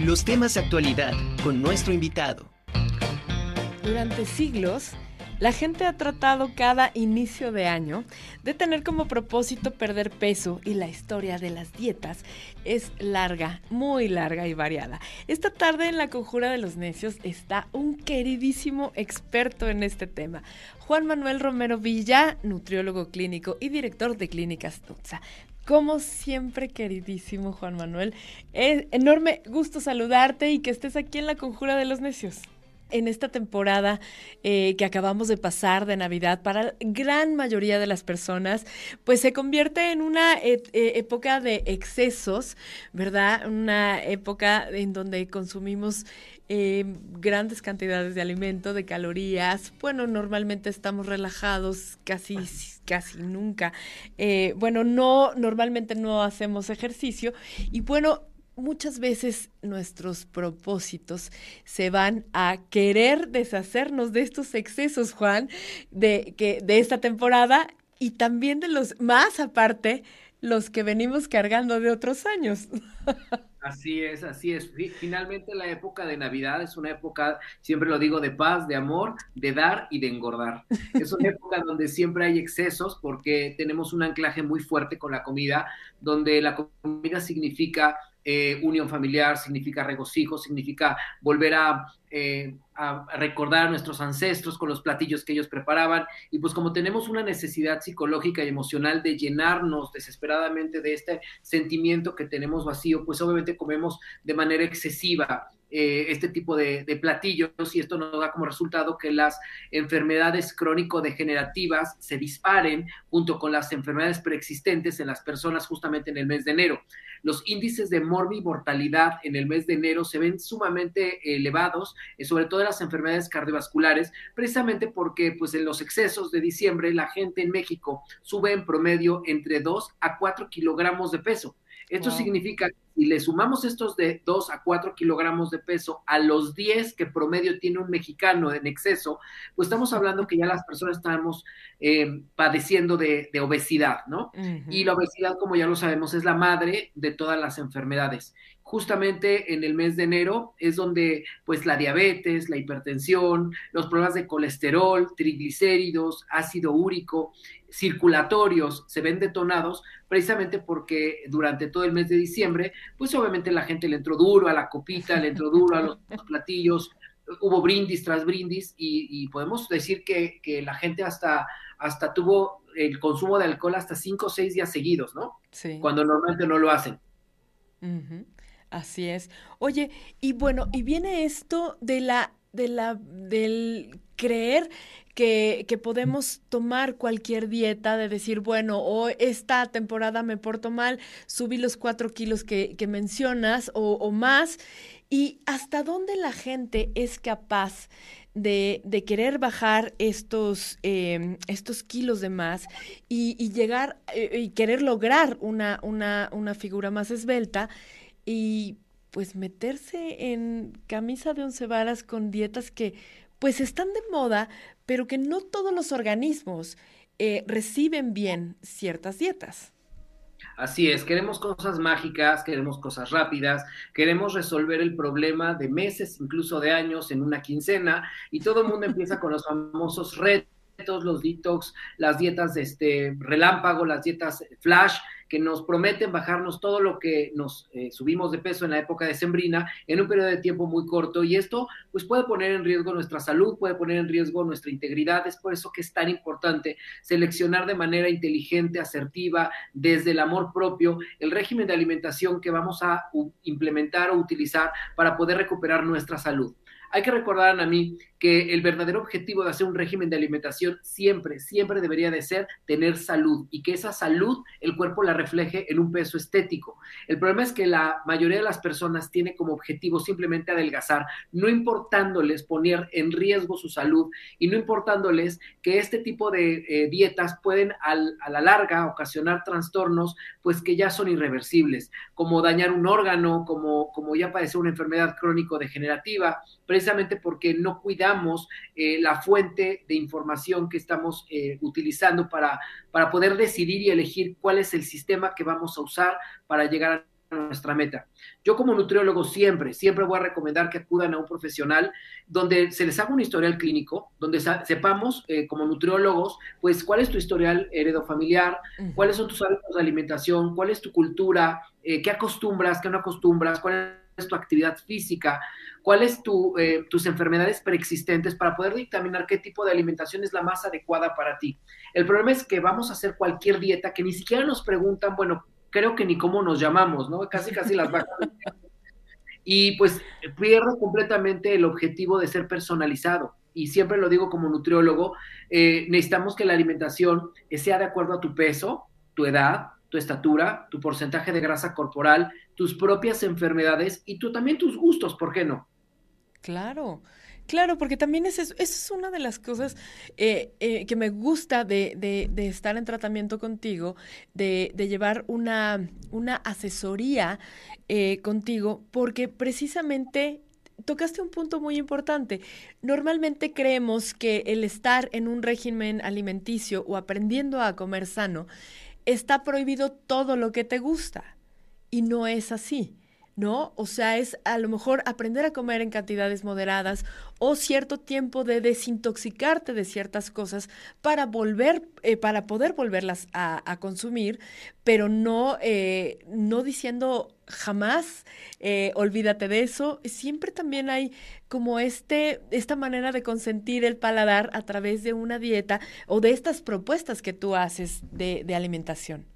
Los temas de actualidad con nuestro invitado. Durante siglos, la gente ha tratado cada inicio de año de tener como propósito perder peso y la historia de las dietas es larga, muy larga y variada. Esta tarde en la Conjura de los Necios está un queridísimo experto en este tema, Juan Manuel Romero Villa, nutriólogo clínico y director de Clínicas Tutsa. Como siempre, queridísimo Juan Manuel, es enorme gusto saludarte y que estés aquí en la Conjura de los Necios en esta temporada eh, que acabamos de pasar de Navidad para la gran mayoría de las personas, pues se convierte en una e, e, época de excesos, ¿verdad? Una época en donde consumimos eh, grandes cantidades de alimento, de calorías. Bueno, normalmente estamos relajados casi, casi nunca. Eh, bueno, no, normalmente no hacemos ejercicio y bueno, muchas veces nuestros propósitos se van a querer deshacernos de estos excesos, Juan, de, que, de esta temporada y también de los más aparte, los que venimos cargando de otros años. Así es, así es. Finalmente la época de Navidad es una época, siempre lo digo, de paz, de amor, de dar y de engordar. Es una época donde siempre hay excesos porque tenemos un anclaje muy fuerte con la comida, donde la comida significa eh, unión familiar, significa regocijo, significa volver eh, a, recordar a nuestros ancestros con los platillos que ellos preparaban. Y pues como tenemos una necesidad psicológica y emocional de llenarnos desesperadamente de este sentimiento que tenemos vacío, pues obviamente comemos de manera excesiva eh, este tipo de, platillos y esto nos da como resultado que las enfermedades crónico-degenerativas se disparen junto con las enfermedades preexistentes en las personas justamente en el mes de enero. Los índices de mortalidad en el mes de enero se ven sumamente elevados, eh, sobre todo en las enfermedades cardiovasculares, precisamente porque pues en los excesos de diciembre la gente en México sube en promedio entre 2 a 4 kilogramos de peso. Esto significa que si le sumamos estos de 2 a 4 kilogramos de peso a los 10 que promedio tiene un mexicano en exceso, pues estamos hablando que ya las personas estamos eh, padeciendo de, obesidad, ¿no? Y la obesidad, como ya lo sabemos, es la madre de todas las enfermedades. Justamente en el mes de enero es donde pues la diabetes, la hipertensión, los problemas de colesterol, triglicéridos, ácido úrico, circulatorios se ven detonados precisamente porque durante todo el mes de diciembre pues obviamente la gente le entró duro a la copita, le entró duro a los platillos, hubo brindis tras brindis y, podemos decir que, la gente hasta, hasta tuvo el consumo de alcohol hasta cinco o seis días seguidos, ¿no? Sí. Cuando normalmente no lo hacen. Así es. Oye, y bueno, y viene esto de la, de la, del creer que, que, podemos tomar cualquier dieta, de decir, bueno, o esta temporada me porto mal, subí los cuatro kilos que, que mencionas o, más, y hasta dónde la gente es capaz de, de querer bajar estos, em, estos kilos de más y, y llegar eh, y querer lograr una, una, una figura más esbelta y pues meterse en camisa de once varas con dietas que pues están de moda, pero que no todos los organismos eh, reciben bien ciertas dietas. Así es, queremos cosas mágicas, queremos cosas rápidas, queremos resolver el problema de meses, incluso de años en una quincena, y todo el mundo empieza con los famosos retos los detox, las dietas de este relámpago, las dietas flash, que nos prometen bajarnos todo lo que nos eh, subimos de peso en la época de sembrina en un periodo de tiempo muy corto y esto pues puede poner en riesgo nuestra salud, puede poner en riesgo nuestra integridad, es por eso que es tan importante seleccionar de manera inteligente, asertiva, desde el amor propio, el régimen de alimentación que vamos a implementar o utilizar para poder recuperar nuestra salud. Hay que recordar a mí que el verdadero objetivo de hacer un régimen de alimentación siempre, siempre debería de ser tener salud y que esa salud el cuerpo la refleje en un peso estético. El problema es que la mayoría de las personas tiene como objetivo simplemente adelgazar, no importándoles poner en riesgo su salud y no importándoles que este tipo de eh, dietas pueden a la larga ocasionar trastornos pues que ya son irreversibles, como dañar un órgano, como, como ya padecer una enfermedad crónico-degenerativa, precisamente porque no cuidamos eh, la fuente de información que estamos eh, utilizando para, para poder decidir y elegir cuál es el sistema que vamos a usar para llegar a nuestra meta. Yo como nutriólogo siempre, siempre voy a recomendar que acudan a un profesional donde se les haga un historial clínico, donde sepamos eh, como nutriólogos, pues cuál es tu historial heredofamiliar, cuáles son tus hábitos de alimentación, cuál es tu cultura, eh, qué acostumbras, qué no acostumbras, cuál es tu actividad física, cuáles tu, eh, tus enfermedades preexistentes para poder dictaminar qué tipo de alimentación es la más adecuada para ti. El problema es que vamos a hacer cualquier dieta que ni siquiera nos preguntan, bueno, creo que ni cómo nos llamamos, ¿no? Casi, casi las bajas. y pues pierde completamente el objetivo de ser personalizado. Y siempre lo digo como nutriólogo, eh, necesitamos que la alimentación sea de acuerdo a tu peso, tu edad, tu estatura, tu porcentaje de grasa corporal, tus propias enfermedades y tú también tus gustos, ¿por qué no? Claro. Claro, porque también es eso, es una de las cosas eh, eh, que me gusta de, de, estar en tratamiento contigo, de, de llevar una, una asesoría eh, contigo, porque precisamente tocaste un punto muy importante. Normalmente creemos que el estar en un régimen alimenticio o aprendiendo a comer sano, está prohibido todo lo que te gusta. Y no es así. ¿No? O sea, es a lo mejor aprender a comer en cantidades moderadas o cierto tiempo de desintoxicarte de ciertas cosas para volver, eh, para poder volverlas a, consumir, pero no, eh, no diciendo jamás eh, olvídate de eso. Siempre también hay como este, esta manera de consentir el paladar a través de una dieta o de estas propuestas que tú haces de, de alimentación.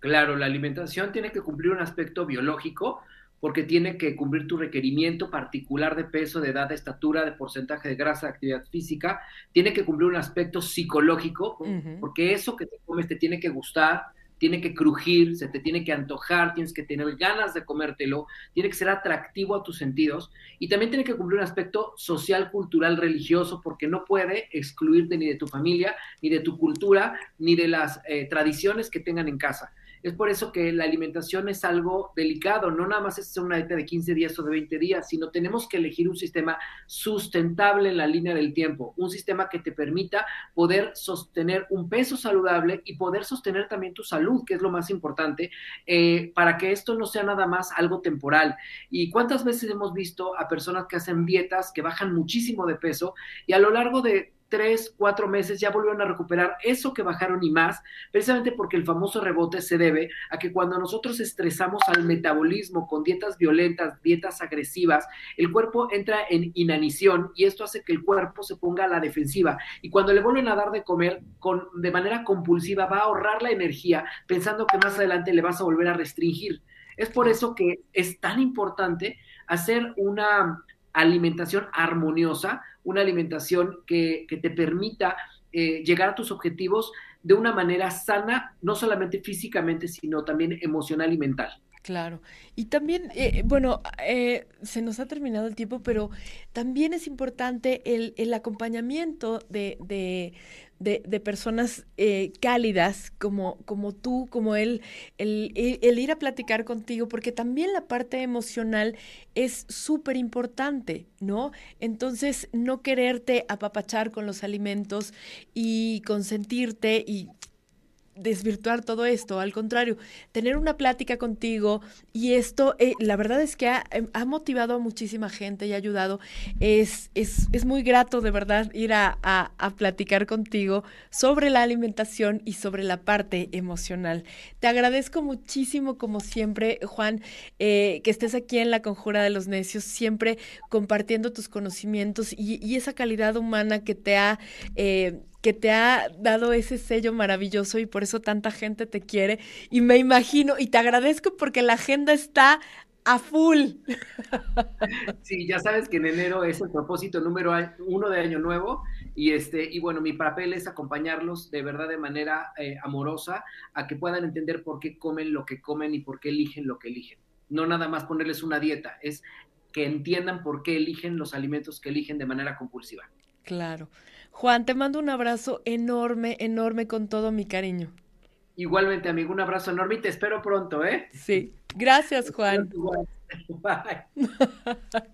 Claro, la alimentación tiene que cumplir un aspecto biológico, porque tiene que cumplir tu requerimiento particular de peso, de edad, de estatura, de porcentaje de grasa, de actividad física, tiene que cumplir un aspecto psicológico, porque eso que te comes te tiene que gustar, tiene que crujir, se te tiene que antojar, tienes que tener ganas de comértelo, tiene que ser atractivo a tus sentidos. Y también tiene que cumplir un aspecto social, cultural, religioso, porque no puede excluirte ni de tu familia, ni de tu cultura, ni de las eh, tradiciones que tengan en casa. Es por eso que la alimentación es algo delicado, no nada más es una dieta de 15 días o de 20 días, sino tenemos que elegir un sistema sustentable en la línea del tiempo, un sistema que te permita poder sostener un peso saludable y poder sostener también tu salud, que es lo más importante, eh, para que esto no sea nada más algo temporal. ¿Y cuántas veces hemos visto a personas que hacen dietas, que bajan muchísimo de peso y a lo largo de tres, cuatro meses ya volvieron a recuperar eso que bajaron y más, precisamente porque el famoso rebote se debe a que cuando nosotros estresamos al metabolismo con dietas violentas, dietas agresivas, el cuerpo entra en inanición y esto hace que el cuerpo se ponga a la defensiva y cuando le vuelven a dar de comer con, de manera compulsiva va a ahorrar la energía pensando que más adelante le vas a volver a restringir. Es por eso que es tan importante hacer una alimentación armoniosa, una alimentación que, te permita eh, llegar a tus objetivos de una manera sana, no solamente físicamente, sino también emocional y mental. Claro. Y también, eh, bueno, eh, se nos ha terminado el tiempo, pero también es importante el, el acompañamiento de, personas eh, cálidas como, como tú, como él, el, el, ir a platicar contigo, porque también la parte emocional es súper importante, ¿no? Entonces, no quererte apapachar con los alimentos y consentirte y desvirtuar todo esto, al contrario, tener una plática contigo y esto, eh, la verdad es que em, ha, motivado a muchísima gente y ha ayudado. Es, es, es muy grato de verdad ir a, a, platicar contigo sobre la alimentación y sobre la parte emocional. Te agradezco muchísimo, como siempre, Juan, eh, que estés aquí en la Conjura de los Necios, siempre compartiendo tus conocimientos y, esa calidad humana que te ha... Eh, que te ha dado ese sello maravilloso y por eso tanta gente te quiere. Y me imagino, y te agradezco porque la agenda está a full. Sí, ya sabes que en enero es el propósito número uno de Año Nuevo y este y bueno, mi papel es acompañarlos de verdad de manera eh, amorosa a que puedan entender por qué comen lo que comen y por qué eligen lo que eligen. No nada más ponerles una dieta, es que entiendan por qué eligen los alimentos que eligen de manera compulsiva. Claro. Juan, te mando un abrazo enorme, enorme con todo mi cariño. Igualmente, amigo, un abrazo enorme y te espero pronto, ¿eh? Sí. Gracias, Juan. Bye.